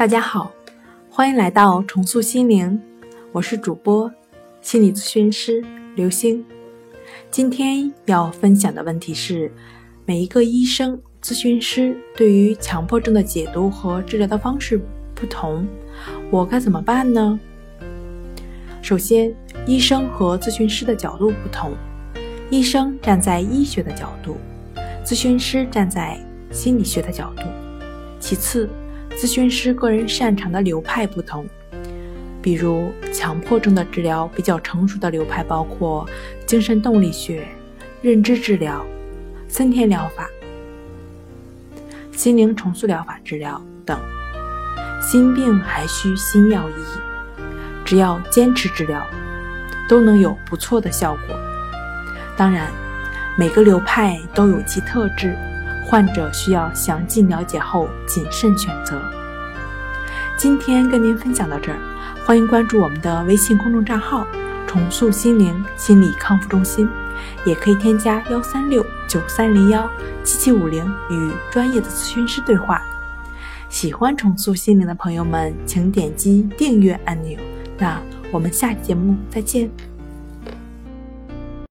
大家好，欢迎来到重塑心灵，我是主播心理咨询师刘星。今天要分享的问题是：每一个医生、咨询师对于强迫症的解读和治疗的方式不同，我该怎么办呢？首先，医生和咨询师的角度不同，医生站在医学的角度，咨询师站在心理学的角度。其次。咨询师个人擅长的流派不同，比如强迫症的治疗比较成熟的流派包括精神动力学、认知治疗、森田疗法、心灵重塑疗法治疗等。心病还需心药医，只要坚持治疗，都能有不错的效果。当然，每个流派都有其特质。患者需要详尽了解后谨慎选择。今天跟您分享到这儿，欢迎关注我们的微信公众账号“重塑心灵心理康复中心”，也可以添加幺三六九三零幺七七五零与专业的咨询师对话。喜欢重塑心灵的朋友们，请点击订阅按钮。那我们下期节目再见。